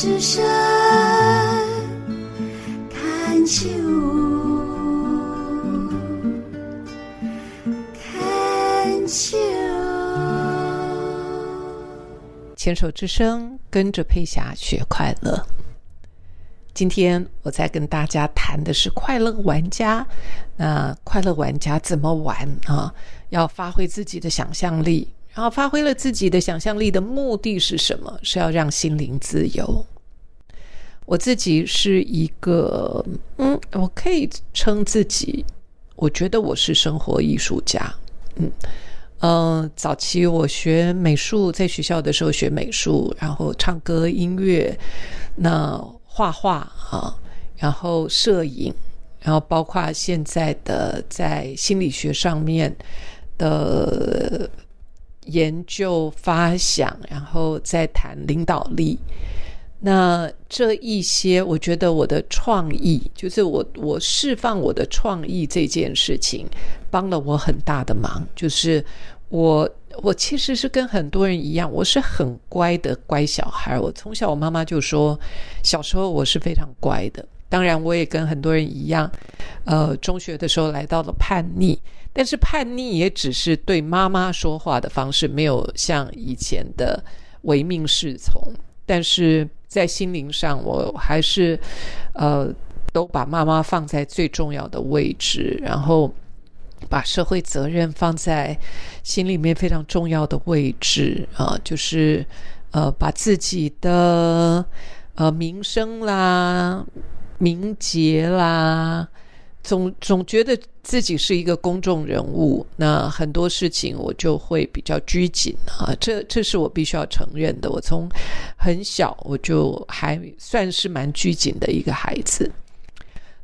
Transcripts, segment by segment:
之声看秋，看秋。牵手之声，跟着佩霞学快乐。今天我在跟大家谈的是快乐玩家。那快乐玩家怎么玩啊？要发挥自己的想象力，然后发挥了自己的想象力的目的是什么？是要让心灵自由。我自己是一个，嗯，我可以称自己，我觉得我是生活艺术家。嗯嗯，早期我学美术，在学校的时候学美术，然后唱歌、音乐，那画画啊，然后摄影，然后包括现在的在心理学上面的研究发想，然后再谈领导力。那这一些，我觉得我的创意，就是我我释放我的创意这件事情，帮了我很大的忙。就是我我其实是跟很多人一样，我是很乖的乖小孩。我从小我妈妈就说，小时候我是非常乖的。当然，我也跟很多人一样，呃，中学的时候来到了叛逆，但是叛逆也只是对妈妈说话的方式，没有像以前的唯命是从。但是在心灵上，我还是呃，都把妈妈放在最重要的位置，然后把社会责任放在心里面非常重要的位置啊，就是呃，把自己的呃名声啦、名节啦。总总觉得自己是一个公众人物，那很多事情我就会比较拘谨啊，这这是我必须要承认的。我从很小我就还算是蛮拘谨的一个孩子，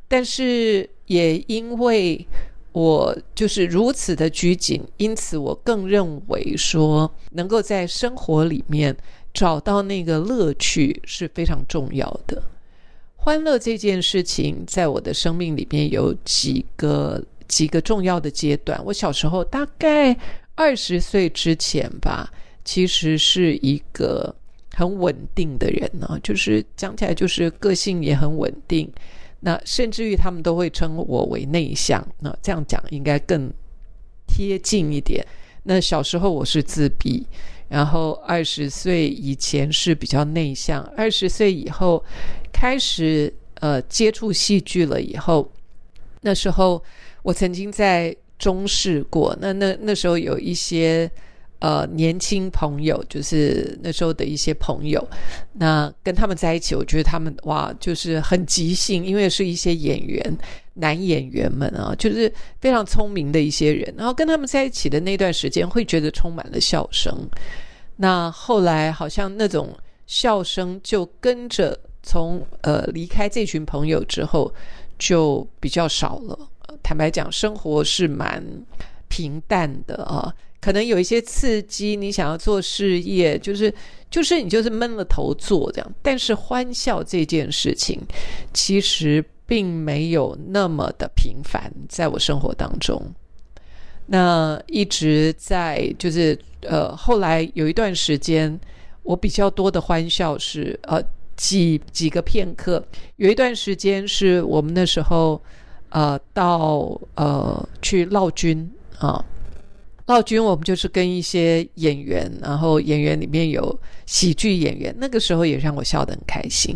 但是也因为我就是如此的拘谨，因此我更认为说，能够在生活里面找到那个乐趣是非常重要的。欢乐这件事情，在我的生命里面有几个几个重要的阶段。我小时候大概二十岁之前吧，其实是一个很稳定的人呢，就是讲起来就是个性也很稳定。那甚至于他们都会称我为内向，那这样讲应该更贴近一点。那小时候我是自闭。然后二十岁以前是比较内向，二十岁以后开始呃接触戏剧了以后，那时候我曾经在中视过，那那那时候有一些呃年轻朋友，就是那时候的一些朋友，那跟他们在一起，我觉得他们哇就是很即兴，因为是一些演员男演员们啊，就是非常聪明的一些人，然后跟他们在一起的那段时间，会觉得充满了笑声。那后来好像那种笑声就跟着从呃离开这群朋友之后就比较少了。坦白讲，生活是蛮平淡的啊，可能有一些刺激，你想要做事业，就是就是你就是闷了头做这样。但是欢笑这件事情，其实并没有那么的频繁，在我生活当中。那一直在就是呃，后来有一段时间，我比较多的欢笑是呃几几个片刻。有一段时间是我们那时候呃到呃去闹军啊，闹军我们就是跟一些演员，然后演员里面有喜剧演员，那个时候也让我笑得很开心。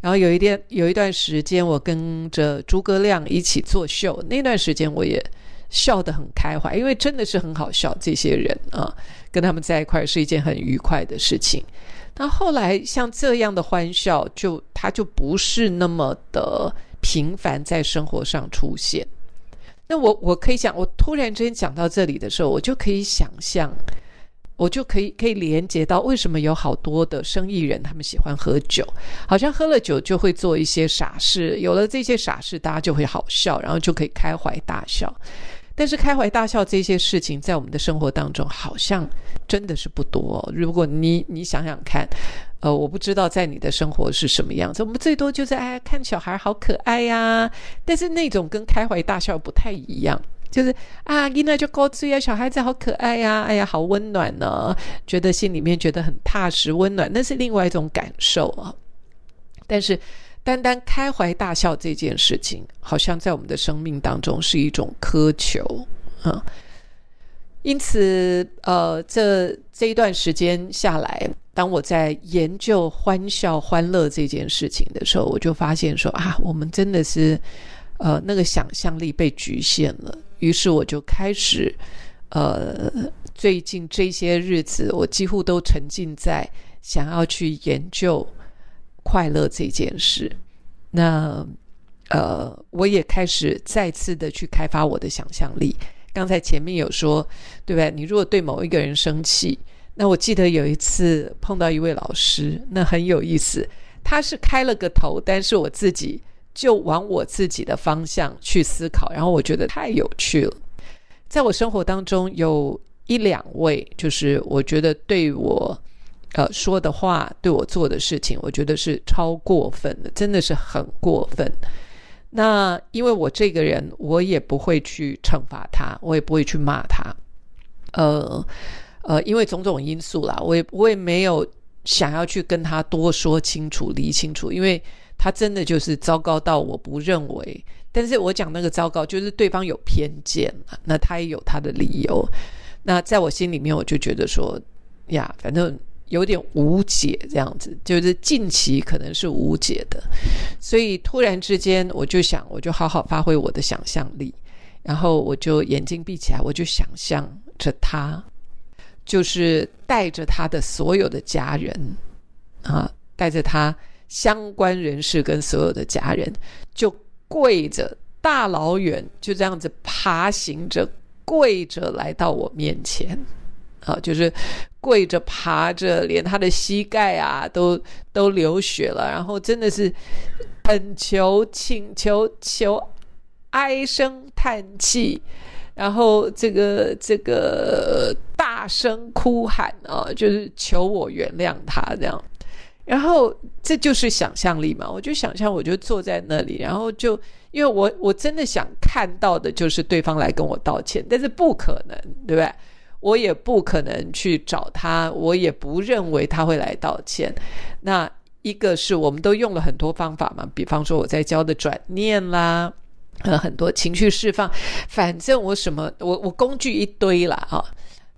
然后有一天有一段时间，我跟着诸葛亮一起作秀，那段时间我也。笑得很开怀，因为真的是很好笑。这些人啊，跟他们在一块是一件很愉快的事情。那后来像这样的欢笑，就他就不是那么的频繁在生活上出现。那我我可以讲，我突然之间讲到这里的时候，我就可以想象，我就可以可以连接到为什么有好多的生意人他们喜欢喝酒，好像喝了酒就会做一些傻事，有了这些傻事，大家就会好笑，然后就可以开怀大笑。但是开怀大笑这些事情，在我们的生活当中，好像真的是不多。如果你你想想看，呃，我不知道在你的生活是什么样子。我们最多就是哎，看小孩好可爱呀。但是那种跟开怀大笑不太一样，就是啊，囡仔就高追啊，小孩子好可爱呀，哎呀，好温暖呢，觉得心里面觉得很踏实温暖，那是另外一种感受啊。但是单单开怀大笑这件事情，好像在我们的生命当中是一种苛求啊。因此，呃，这这一段时间下来，当我在研究欢笑、欢乐这件事情的时候，我就发现说啊，我们真的是呃那个想象力被局限了。于是我就开始，呃，最近这些日子，我几乎都沉浸在想要去研究快乐这件事。那呃，我也开始再次的去开发我的想象力。刚才前面有说，对不对？你如果对某一个人生气，那我记得有一次碰到一位老师，那很有意思。他是开了个头，但是我自己就往我自己的方向去思考，然后我觉得太有趣了。在我生活当中有一两位，就是我觉得对我呃说的话，对我做的事情，我觉得是超过分的，真的是很过分。那因为我这个人，我也不会去惩罚他，我也不会去骂他，呃呃，因为种种因素啦，我也我也没有想要去跟他多说清楚、理清楚，因为他真的就是糟糕到我不认为。但是我讲那个糟糕，就是对方有偏见，那他也有他的理由。那在我心里面，我就觉得说呀，反正。有点无解，这样子就是近期可能是无解的，所以突然之间我就想，我就好好发挥我的想象力，然后我就眼睛闭起来，我就想象着他，就是带着他的所有的家人啊，带着他相关人士跟所有的家人，就跪着大老远就这样子爬行着跪着来到我面前。啊，就是跪着爬着，连他的膝盖啊都都流血了，然后真的是恳求、请求、求唉声叹气，然后这个这个大声哭喊啊，就是求我原谅他这样。然后这就是想象力嘛，我就想象我就坐在那里，然后就因为我我真的想看到的就是对方来跟我道歉，但是不可能，对不对？我也不可能去找他，我也不认为他会来道歉。那一个是我们都用了很多方法嘛，比方说我在教的转念啦，呃，很多情绪释放，反正我什么，我我工具一堆啦啊。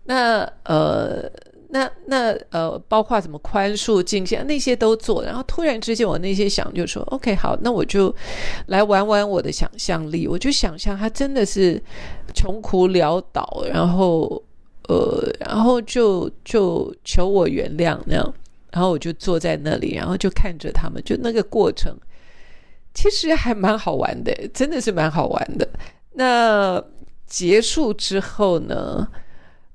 那呃，那那呃，包括什么宽恕、敬献那些都做。然后突然之间，我那些想就说，OK，好，那我就来玩玩我的想象力，我就想象他真的是穷苦潦倒，然后。呃，然后就就求我原谅那样，然后我就坐在那里，然后就看着他们，就那个过程，其实还蛮好玩的，真的是蛮好玩的。那结束之后呢？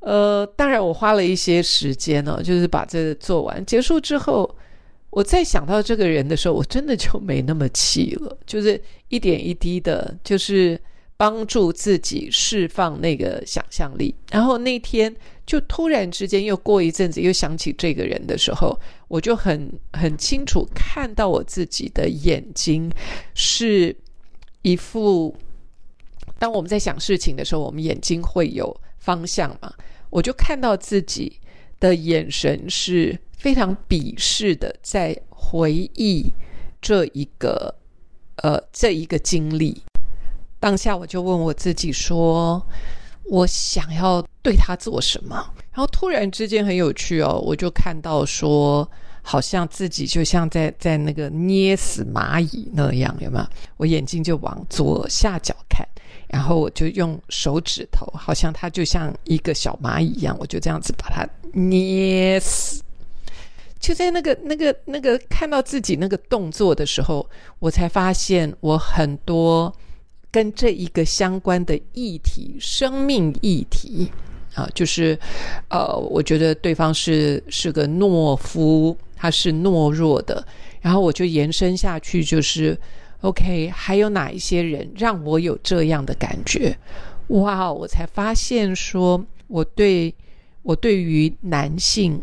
呃，当然我花了一些时间呢，就是把这做完。结束之后，我再想到这个人的时候，我真的就没那么气了，就是一点一滴的，就是。帮助自己释放那个想象力，然后那天就突然之间又过一阵子又想起这个人的时候，我就很很清楚看到我自己的眼睛是一副，当我们在想事情的时候，我们眼睛会有方向嘛？我就看到自己的眼神是非常鄙视的，在回忆这一个呃这一个经历。当下我就问我自己说：“我想要对他做什么？”然后突然之间很有趣哦，我就看到说，好像自己就像在在那个捏死蚂蚁那样，有没有？我眼睛就往左下角看，然后我就用手指头，好像它就像一个小蚂蚁一样，我就这样子把它捏死。就在那个那个那个看到自己那个动作的时候，我才发现我很多。跟这一个相关的议题，生命议题啊，就是，呃，我觉得对方是是个懦夫，他是懦弱的，然后我就延伸下去，就是，OK，还有哪一些人让我有这样的感觉？哇，我才发现说，我对我对于男性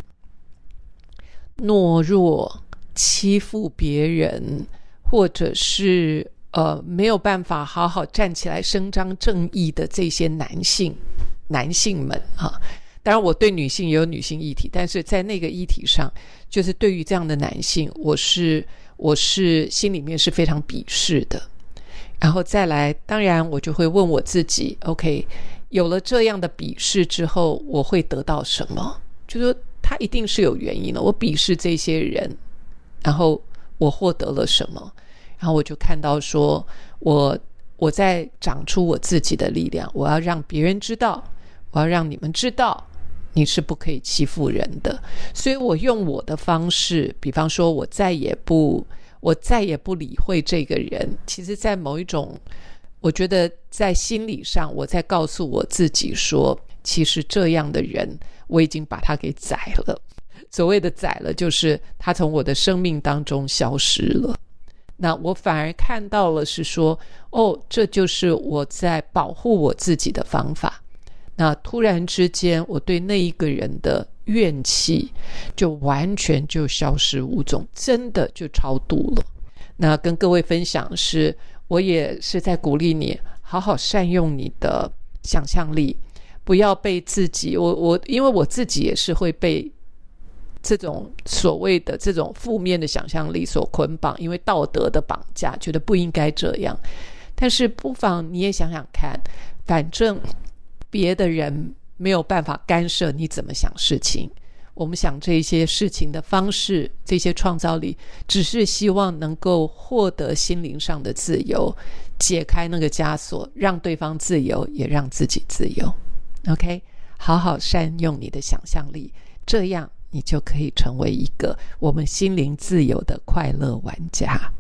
懦弱、欺负别人，或者是。呃，没有办法好好站起来伸张正义的这些男性，男性们啊，当然我对女性也有女性议题，但是在那个议题上，就是对于这样的男性，我是我是心里面是非常鄙视的。然后再来，当然我就会问我自己：OK，有了这样的鄙视之后，我会得到什么？就说他一定是有原因的。我鄙视这些人，然后我获得了什么？然后我就看到说，我我在长出我自己的力量。我要让别人知道，我要让你们知道，你是不可以欺负人的。所以我用我的方式，比方说，我再也不。我再也不理会这个人。其实，在某一种，我觉得在心理上，我在告诉我自己说，其实这样的人，我已经把他给宰了。所谓的宰了，就是他从我的生命当中消失了。那我反而看到了，是说，哦，这就是我在保护我自己的方法。那突然之间，我对那一个人的。怨气就完全就消失无踪，真的就超度了。那跟各位分享是，我也是在鼓励你好好善用你的想象力，不要被自己我我因为我自己也是会被这种所谓的这种负面的想象力所捆绑，因为道德的绑架，觉得不应该这样。但是不妨你也想想看，反正别的人。没有办法干涉你怎么想事情。我们想这些事情的方式，这些创造力，只是希望能够获得心灵上的自由，解开那个枷锁，让对方自由，也让自己自由。OK，好好善用你的想象力，这样你就可以成为一个我们心灵自由的快乐玩家。